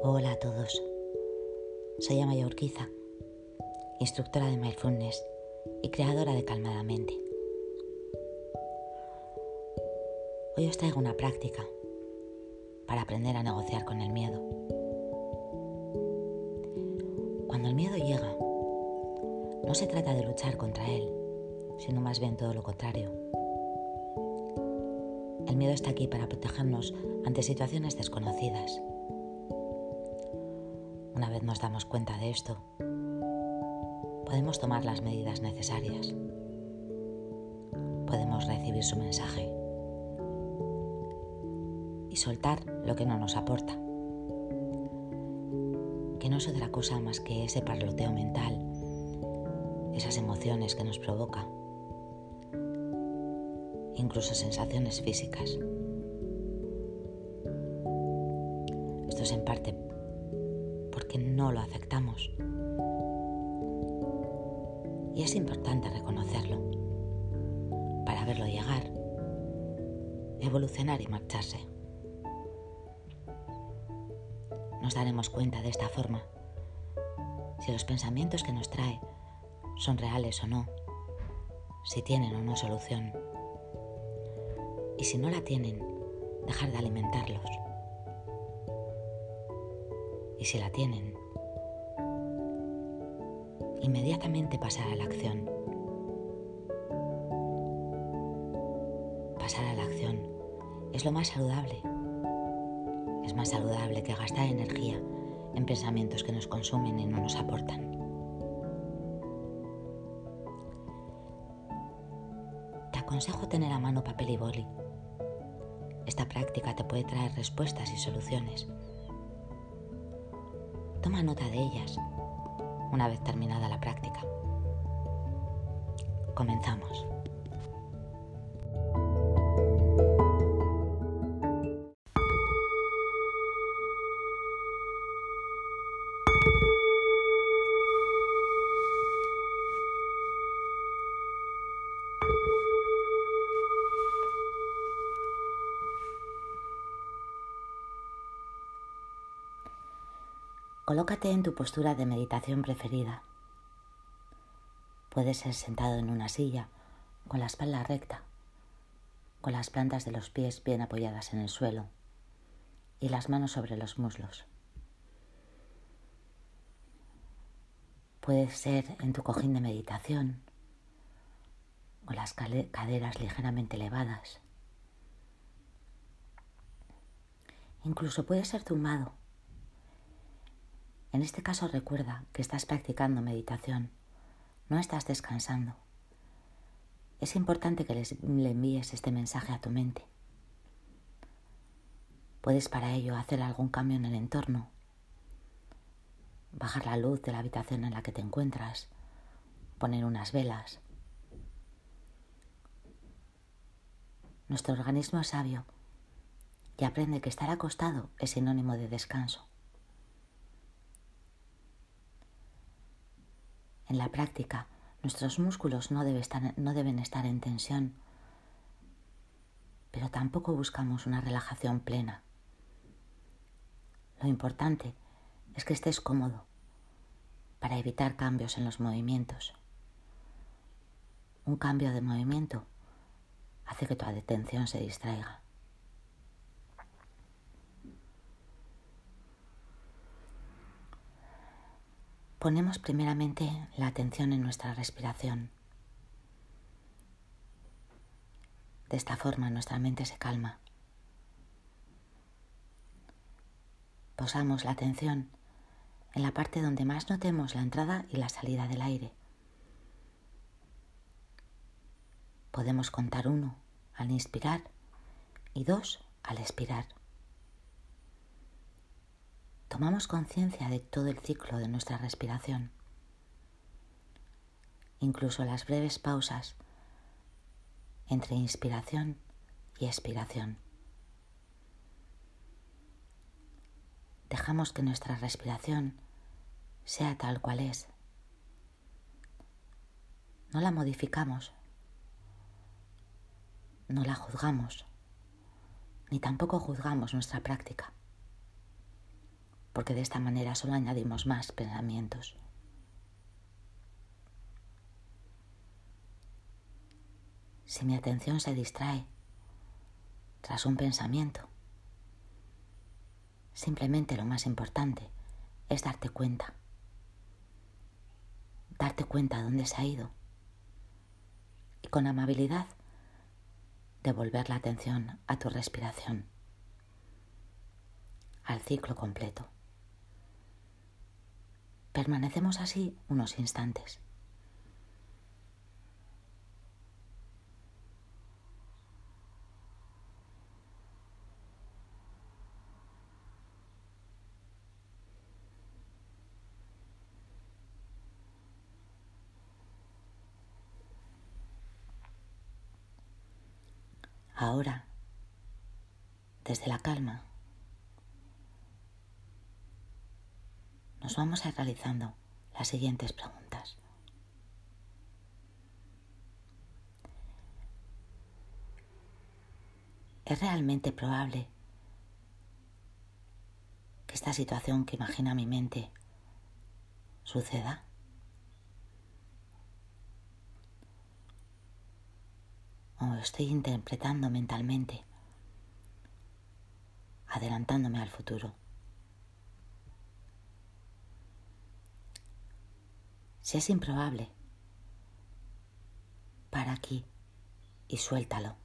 Hola a todos. Soy Amaya Urquiza, instructora de Mindfulness y creadora de Calmadamente. Hoy os traigo una práctica para aprender a negociar con el miedo. Cuando el miedo llega, no se trata de luchar contra él, sino más bien todo lo contrario. El miedo está aquí para protegernos ante situaciones desconocidas una vez nos damos cuenta de esto, podemos tomar las medidas necesarias. Podemos recibir su mensaje y soltar lo que no nos aporta, que no es otra cosa más que ese parloteo mental, esas emociones que nos provoca, incluso sensaciones físicas. Esto es en parte no lo aceptamos. Y es importante reconocerlo para verlo llegar, evolucionar y marcharse. Nos daremos cuenta de esta forma si los pensamientos que nos trae son reales o no, si tienen o no solución. Y si no la tienen, dejar de alimentarlos y si la tienen, inmediatamente pasar a la acción. Pasar a la acción es lo más saludable. Es más saludable que gastar energía en pensamientos que nos consumen y no nos aportan. Te aconsejo tener a mano papel y boli. Esta práctica te puede traer respuestas y soluciones Toma nota de ellas una vez terminada la práctica. Comenzamos. Colócate en tu postura de meditación preferida. Puedes ser sentado en una silla con la espalda recta, con las plantas de los pies bien apoyadas en el suelo y las manos sobre los muslos. Puedes ser en tu cojín de meditación, con las caderas ligeramente elevadas. Incluso puedes ser tumbado en este caso recuerda que estás practicando meditación, no estás descansando. Es importante que le envíes este mensaje a tu mente. Puedes para ello hacer algún cambio en el entorno, bajar la luz de la habitación en la que te encuentras, poner unas velas. Nuestro organismo es sabio y aprende que estar acostado es sinónimo de descanso. En la práctica, nuestros músculos no, deben estar en tensión, pero tampoco buscamos una relajación plena. Lo importante es que estés cómodo para evitar cambios en los movimientos. Un cambio de movimiento hace que tu atención se distraiga. Ponemos primeramente la atención en nuestra respiración. De esta forma nuestra mente se calma. Posamos la atención en la parte donde más notemos la entrada y la salida del aire. Podemos contar uno al inspirar y dos al expirar. Tomamos conciencia de todo el ciclo de nuestra respiración, incluso las breves pausas entre inspiración y expiración. Dejamos que nuestra respiración sea tal cual es. No la modificamos, no la juzgamos, ni tampoco juzgamos nuestra práctica porque de esta manera solo añadimos más pensamientos. Si mi atención se distrae tras un pensamiento, simplemente lo más importante es darte cuenta, darte cuenta de dónde se ha ido y con amabilidad devolver la atención a tu respiración, al ciclo completo. Permanecemos así unos instantes. Ahora, desde la calma, nos vamos a ir realizando las siguientes preguntas. ¿Es realmente probable que esta situación que imagina mi mente suceda? o estoy interpretando mentalmente, adelantándome al futuro. Si es improbable, para aquí y suéltalo.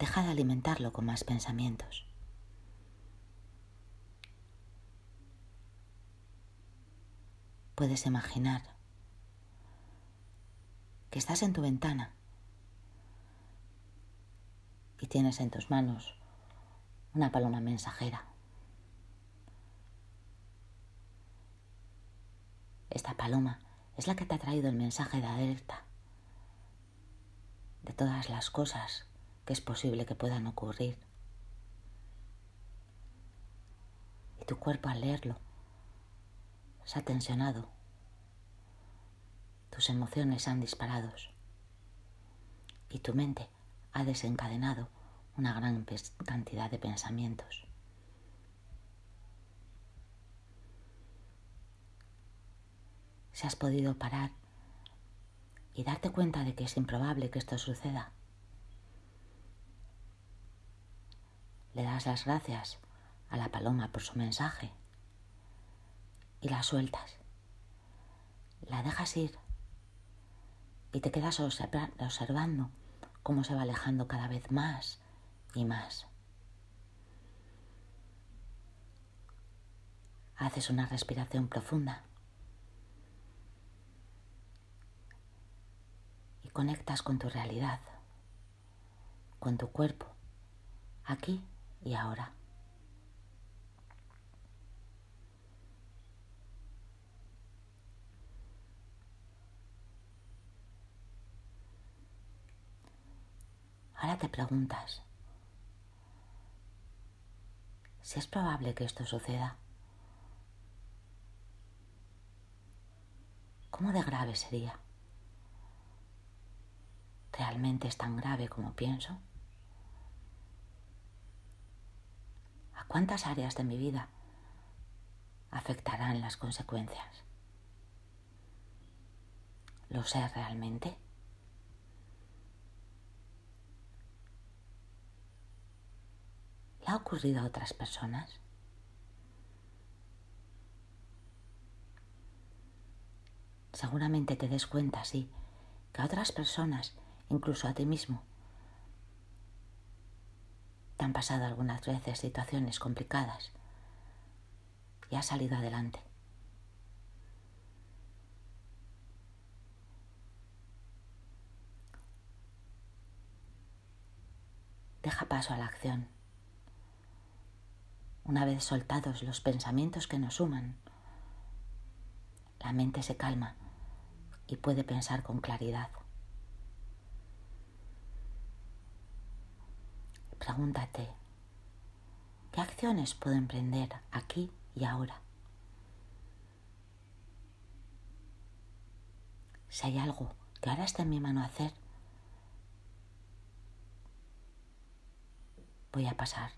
Deja de alimentarlo con más pensamientos. Puedes imaginar que estás en tu ventana y tienes en tus manos una paloma mensajera. Esta paloma es la que te ha traído el mensaje de alerta de todas las cosas que es posible que puedan ocurrir. Y tu cuerpo al leerlo se ha tensionado tus emociones han disparado y tu mente ha desencadenado una gran cantidad de pensamientos. Si has podido parar y darte cuenta de que es improbable que esto suceda, le das las gracias a la paloma por su mensaje y la sueltas. La dejas ir y te quedas observando cómo se va alejando cada vez más y más. Haces una respiración profunda conectas con tu realidad, con tu cuerpo, aquí y ahora. Ahora te preguntas, si es probable que esto suceda, ¿cómo de grave sería? ¿Realmente es tan grave como pienso? ¿A cuántas áreas de mi vida afectarán las consecuencias? ¿Lo sé realmente? ¿Le ha ocurrido a otras personas? Seguramente te des cuenta, sí, que a otras personas, incluso a ti mismo, te han pasado algunas veces situaciones complicadas y has salido adelante. Deja paso a la acción. Una vez soltados los pensamientos que nos suman, la mente se calma y puede pensar con claridad. Pregúntate, ¿qué acciones puedo emprender aquí y ahora? Si hay algo que ahora está en mi mano hacer, voy a pasar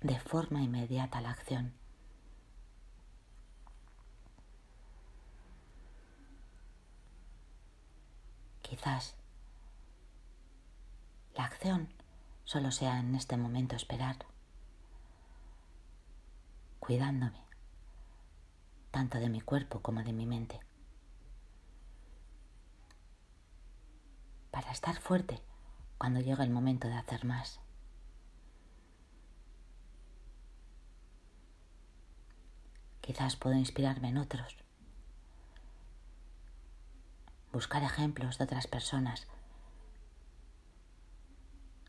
de forma inmediata la acción. Quizás la acción solo sea en este momento esperar, cuidándome tanto de mi cuerpo como de mi mente, para estar fuerte cuando llega el momento de hacer más. Quizás puedo inspirarme en otros, buscar ejemplos de otras personas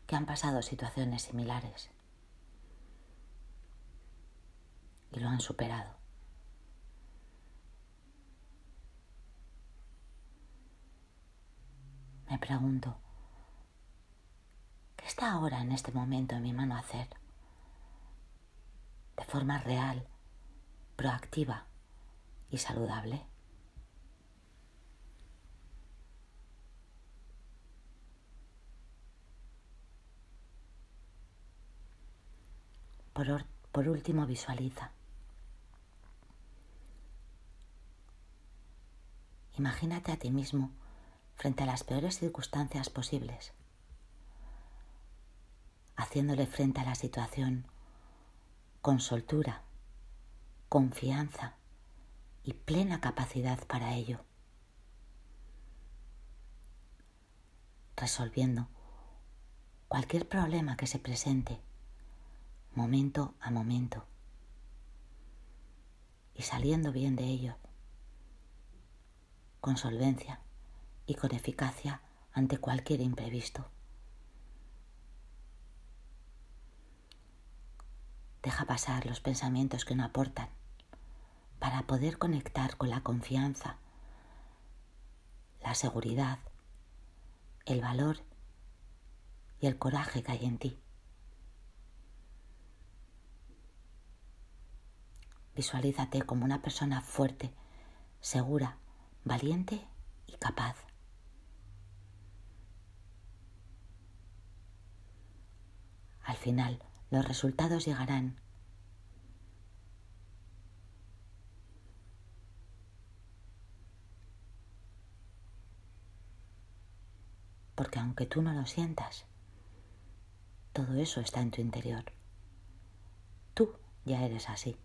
que han pasado situaciones similares y lo han superado. Me pregunto, ¿qué está ahora en este momento en mi mano hacer? De forma real, proactiva y saludable. Por, último, visualiza. Imagínate a ti mismo frente a las peores circunstancias posibles, haciéndole frente a la situación con soltura, confianza y plena capacidad para ello, resolviendo cualquier problema que se presente momento a momento y saliendo bien de ello, con solvencia y con eficacia ante cualquier imprevisto. Deja pasar los pensamientos que no aportan para poder conectar con la confianza, la seguridad, el valor y el coraje que hay en ti. Visualízate como una persona fuerte, segura, valiente y capaz. Al final, los resultados llegarán. Porque aunque tú no lo sientas, todo eso está en tu interior. Tú ya eres así.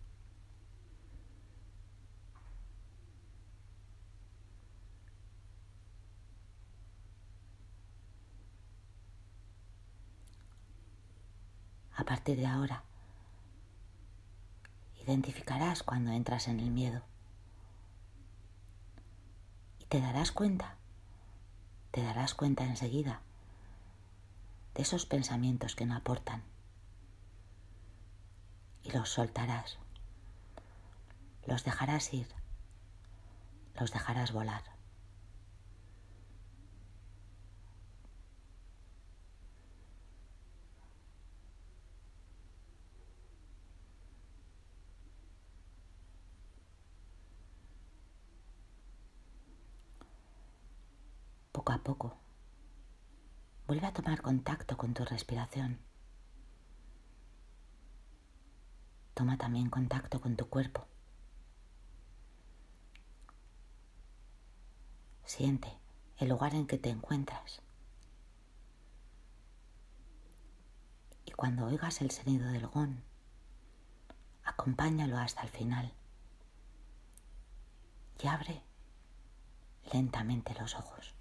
A de ahora, identificarás cuando entras en el miedo. Y te darás cuenta, te darás cuenta enseguida de esos pensamientos que no aportan. Y los soltarás, los dejarás ir, los dejarás volar. Poco a poco. Vuelve a tomar contacto con tu respiración. Toma también contacto con tu cuerpo. Siente el lugar en que te encuentras. Y cuando oigas el sonido del gong, acompáñalo hasta el final y abre lentamente los ojos.